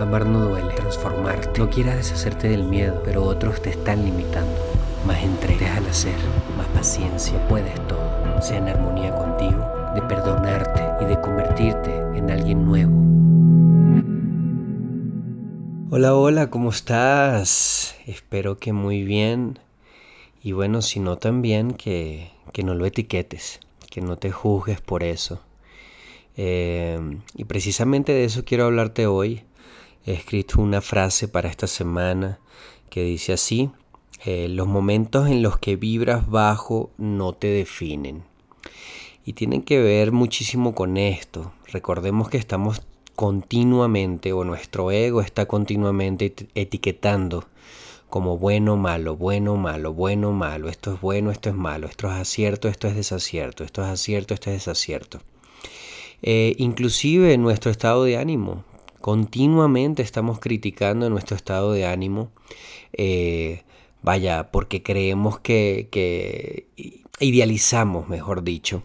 Amar no duele, transformarte. No quieras deshacerte del miedo, pero otros te están limitando. Más entrega, al hacer, más paciencia, puedes todo. Sea en armonía contigo, de perdonarte y de convertirte en alguien nuevo. Hola, hola, ¿cómo estás? Espero que muy bien. Y bueno, si no también, que, que no lo etiquetes, que no te juzgues por eso. Eh, y precisamente de eso quiero hablarte hoy. He escrito una frase para esta semana que dice así, eh, los momentos en los que vibras bajo no te definen. Y tienen que ver muchísimo con esto. Recordemos que estamos continuamente, o nuestro ego está continuamente etiquetando como bueno, malo, bueno, malo, bueno, malo, esto es bueno, esto es malo, esto es acierto, esto es desacierto, esto es acierto, esto es desacierto. Eh, inclusive nuestro estado de ánimo. Continuamente estamos criticando nuestro estado de ánimo. Eh, vaya, porque creemos que, idealizamos, mejor dicho,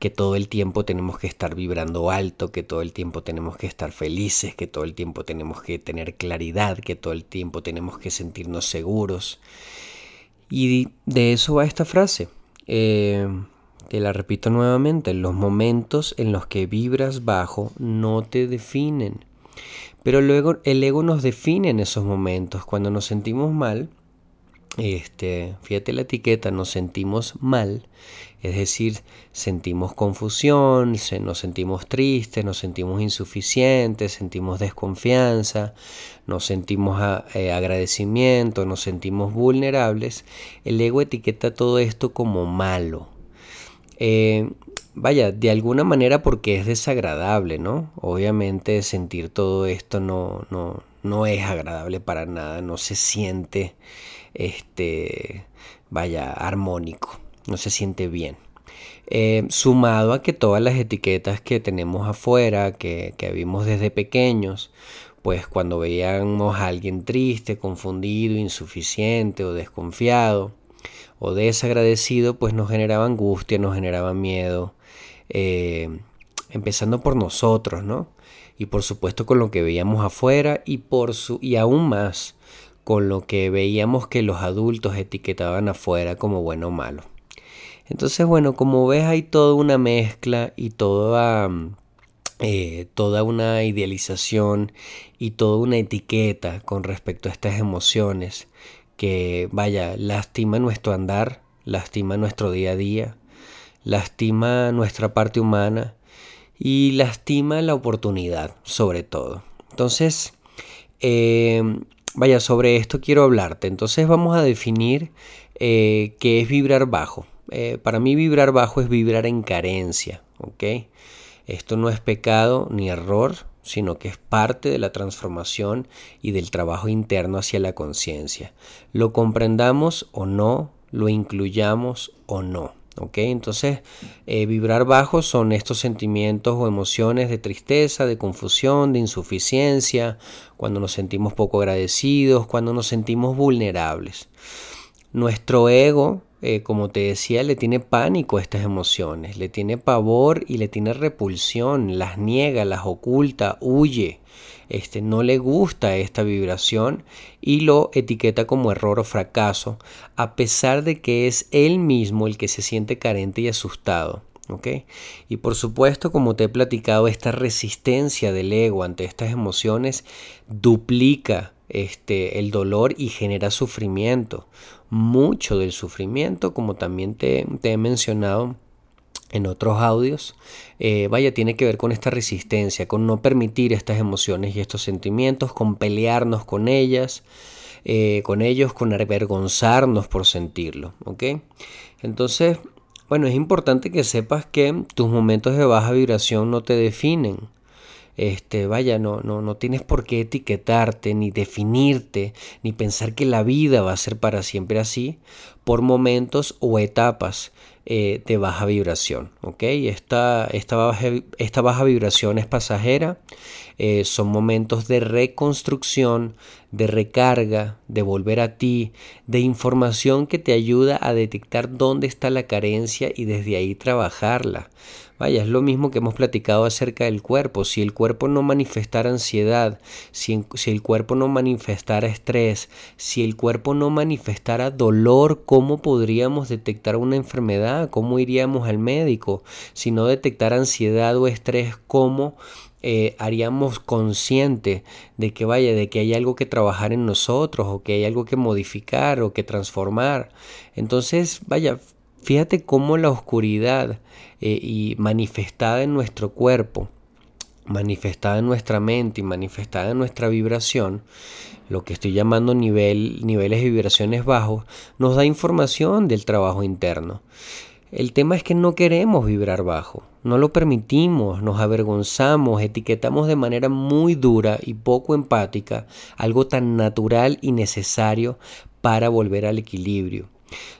que todo el tiempo tenemos que estar vibrando alto, que todo el tiempo tenemos que estar felices, que todo el tiempo tenemos que tener claridad, que todo el tiempo tenemos que sentirnos seguros. Y de eso va esta frase. Eh, te la repito nuevamente, los momentos en los que vibras bajo no te definen. Pero luego el ego nos define en esos momentos. Cuando nos sentimos mal, este, fíjate la etiqueta, nos sentimos mal, es decir, sentimos confusión, nos sentimos tristes, nos sentimos insuficientes, sentimos desconfianza, nos sentimos eh, agradecimiento, nos sentimos vulnerables. El ego etiqueta todo esto como malo. Eh, vaya, de alguna manera porque es desagradable, ¿no? Obviamente sentir todo esto no, no, no es agradable para nada, no se siente, este, vaya, armónico, no se siente bien. Eh, sumado a que todas las etiquetas que tenemos afuera, que, que vimos desde pequeños, pues cuando veíamos a alguien triste, confundido, insuficiente o desconfiado, o desagradecido, pues nos generaba angustia, nos generaba miedo, eh, empezando por nosotros, ¿no? Y por supuesto con lo que veíamos afuera y, por su, y aún más con lo que veíamos que los adultos etiquetaban afuera como bueno o malo. Entonces, bueno, como ves hay toda una mezcla y toda, eh, toda una idealización y toda una etiqueta con respecto a estas emociones que, vaya, lastima nuestro andar, lastima nuestro día a día, lastima nuestra parte humana y lastima la oportunidad, sobre todo. Entonces, eh, vaya, sobre esto quiero hablarte. Entonces vamos a definir eh, qué es vibrar bajo. Eh, para mí vibrar bajo es vibrar en carencia, ¿ok? Esto no es pecado ni error, sino que es parte de la transformación y del trabajo interno hacia la conciencia. Lo comprendamos o no, lo incluyamos o no. ¿ok? Entonces, eh, vibrar bajo son estos sentimientos o emociones de tristeza, de confusión, de insuficiencia, cuando nos sentimos poco agradecidos, cuando nos sentimos vulnerables. Nuestro ego eh, como te decía, le tiene pánico a estas emociones, le tiene pavor y le tiene repulsión, las niega, las oculta, huye. Este, no le gusta esta vibración y lo etiqueta como error o fracaso, a pesar de que es él mismo el que se siente carente y asustado. Y por supuesto, como te he platicado, esta resistencia del ego ante estas emociones duplica este, el dolor y genera sufrimiento. Mucho del sufrimiento, como también te, he mencionado en otros audios, eh, vaya, tiene que ver con esta resistencia, con no permitir estas emociones y estos sentimientos, con pelearnos con ellas, eh, con ellos, con avergonzarnos por sentirlo, ¿ok? Entonces, bueno, es importante que sepas que tus momentos de baja vibración no te definen este, vaya, no, no, no tienes por qué etiquetarte, ni definirte, ni pensar que la vida va a ser para siempre así, por momentos o etapas eh, de baja vibración. Esta, esta, baja, esta baja vibración es pasajera, eh, son momentos de reconstrucción, de recarga, de volver a ti, de información que te ayuda a detectar dónde está la carencia y desde ahí trabajarla. Vaya, es lo mismo que hemos platicado acerca del cuerpo. Si el cuerpo no manifestara ansiedad, si, si, el cuerpo no manifestara estrés, si el cuerpo no manifestara dolor, ¿cómo podríamos detectar una enfermedad? ¿Cómo iríamos al médico? Si no detectara ansiedad o estrés, ¿cómo eh, haríamos consciente de que vaya, de que hay algo que trabajar en nosotros o que hay algo que modificar o que transformar. Entonces, vaya, fíjate cómo la oscuridad eh, y manifestada en nuestro cuerpo, manifestada en nuestra mente y manifestada en nuestra vibración, lo que estoy llamando nivel, niveles de vibraciones bajos, nos da información del trabajo interno. El tema es que no queremos vibrar bajo, no lo permitimos, nos avergonzamos, etiquetamos de manera muy dura y poco empática algo tan natural y necesario para volver al equilibrio.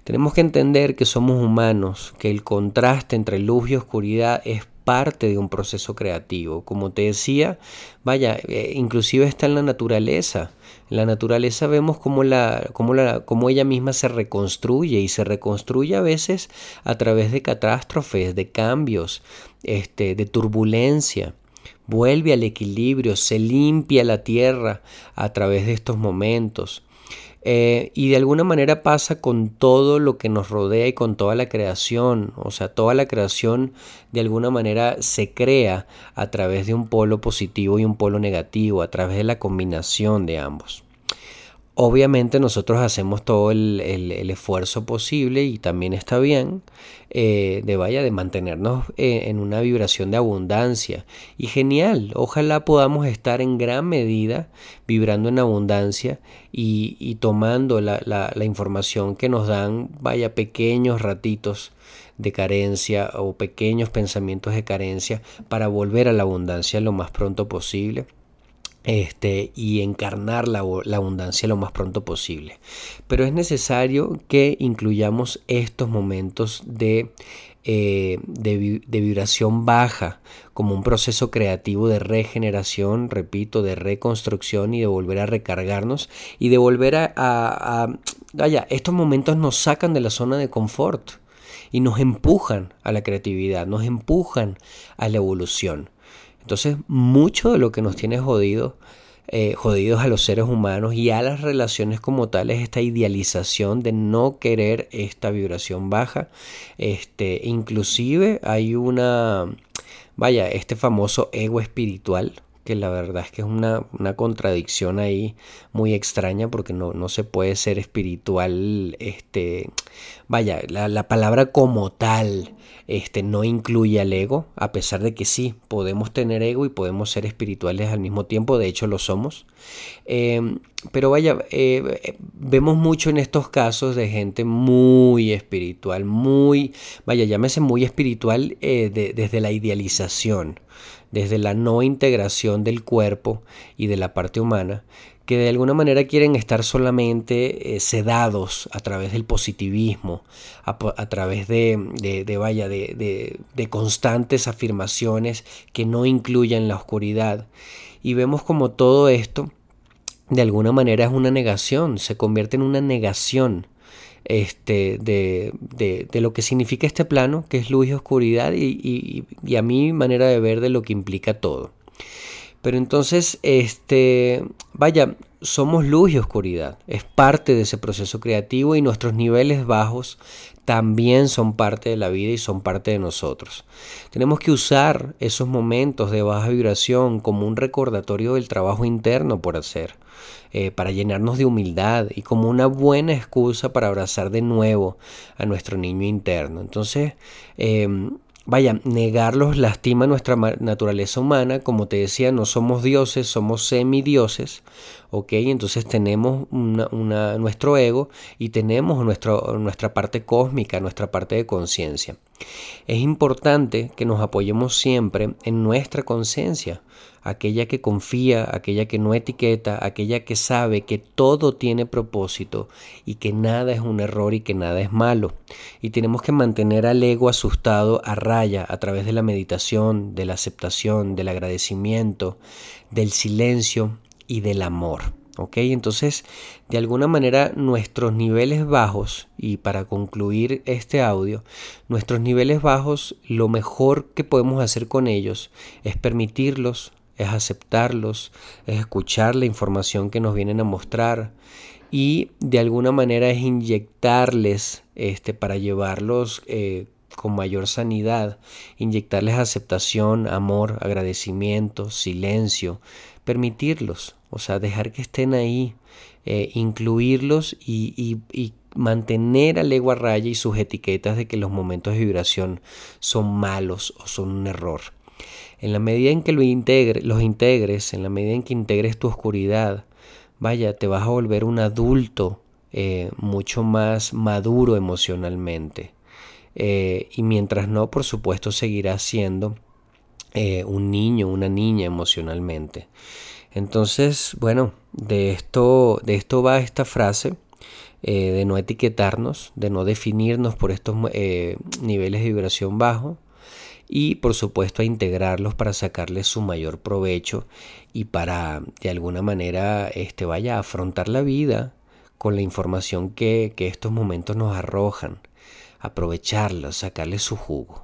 Tenemos que entender que somos humanos, que el contraste entre luz y oscuridad es parte de un proceso creativo. Como te decía, vaya, eh, inclusive está en la naturaleza. En la naturaleza vemos cómo, la, cómo, la, ella misma se reconstruye y se reconstruye a veces a través de catástrofes, de cambios, este, de turbulencia. Vuelve al equilibrio, se limpia la tierra a través de estos momentos. Eh, y de alguna manera pasa con todo lo que nos rodea y con toda la creación. O sea, toda la creación de alguna manera se crea a través de un polo positivo y un polo negativo, a través de la combinación de ambos. Obviamente nosotros hacemos todo el, esfuerzo posible y también está bien eh, de vaya de mantenernos eh, en una vibración de abundancia. Y genial ojalá podamos estar en gran medida vibrando en abundancia y, tomando la, la información que nos dan vaya pequeños ratitos de carencia o pequeños pensamientos de carencia para volver a la abundancia lo más pronto posible este, y encarnar la, abundancia lo más pronto posible. Pero es necesario que incluyamos estos momentos de, eh, de, vibración baja como un proceso creativo de regeneración, repito, de reconstrucción y de volver a recargarnos y de volver a, a, vaya, estos momentos nos sacan de la zona de confort y nos empujan a la creatividad, nos empujan a la evolución. Entonces, mucho de lo que nos tiene jodido, eh, jodidos a los seres humanos y a las relaciones como tales, esta idealización de no querer esta vibración baja. Este, inclusive hay una, vaya, este famoso ego espiritual, que la verdad es que es una, contradicción ahí muy extraña porque no, no, se puede ser espiritual, este, vaya, la, la, palabra como tal este, no incluye al ego, a pesar de que sí, podemos tener ego y podemos ser espirituales al mismo tiempo, de hecho lo somos. Em, pero vaya, eh, vemos mucho en estos casos de gente muy espiritual, muy, vaya, llámese muy espiritual eh, desde la idealización desde la no integración del cuerpo y de la parte humana, que de alguna manera quieren estar solamente eh, sedados a través del positivismo, a, través de, vaya, de, constantes afirmaciones que no incluyan la oscuridad. Y vemos como todo esto, de alguna manera, es una negación, se convierte en una negación este, de, de, lo que significa este plano, que es luz y oscuridad, y, y, a mi manera de ver de lo que implica todo. Pero entonces, este, vaya, somos luz y oscuridad. Es parte de ese proceso creativo y nuestros niveles bajos también son parte de la vida y son parte de nosotros. Tenemos que usar esos momentos de baja vibración como un recordatorio del trabajo interno por hacer, eh, para llenarnos de humildad y como una buena excusa para abrazar de nuevo a nuestro niño interno. Entonces, em, Vaya, negarlos lastima nuestra naturaleza humana. Como te decía, no somos dioses, somos semidioses. ¿Ok? Entonces tenemos nuestro ego y tenemos nuestra parte cósmica, nuestra parte de conciencia. Es importante que nos apoyemos siempre en nuestra conciencia aquella que confía, aquella que no etiqueta, aquella que sabe que todo tiene propósito y que nada es un error y que nada es malo. Y tenemos que mantener al ego asustado a raya a través de la meditación, de la aceptación, del agradecimiento, del silencio y del amor. ¿ok? Entonces, de alguna manera, nuestros niveles bajos, y para concluir este audio, nuestros niveles bajos, lo mejor que podemos hacer con ellos es permitirlos, es aceptarlos, es escuchar la información que nos vienen a mostrar y de alguna manera es inyectarles este, para llevarlos eh, con mayor sanidad, inyectarles aceptación, amor, agradecimiento, silencio, permitirlos, o sea, dejar que estén ahí, eh, incluirlos y, mantener al ego a raya y sus etiquetas de que los momentos de vibración son malos o son un error. En la medida en que lo los integres, en la medida en que integres tu oscuridad, vaya, te vas a volver un adulto eh, mucho más maduro emocionalmente. Eh, y mientras no, por supuesto, seguirás siendo eh, un niño, una niña emocionalmente. Entonces, bueno, de esto, de esto va esta frase, eh, de no etiquetarnos, de no definirnos por estos niveles de vibración bajo y por supuesto a integrarlos para sacarles su mayor provecho y para de alguna manera este, vaya a afrontar la vida con la información que, que estos momentos nos arrojan aprovecharlo, sacarle su jugo.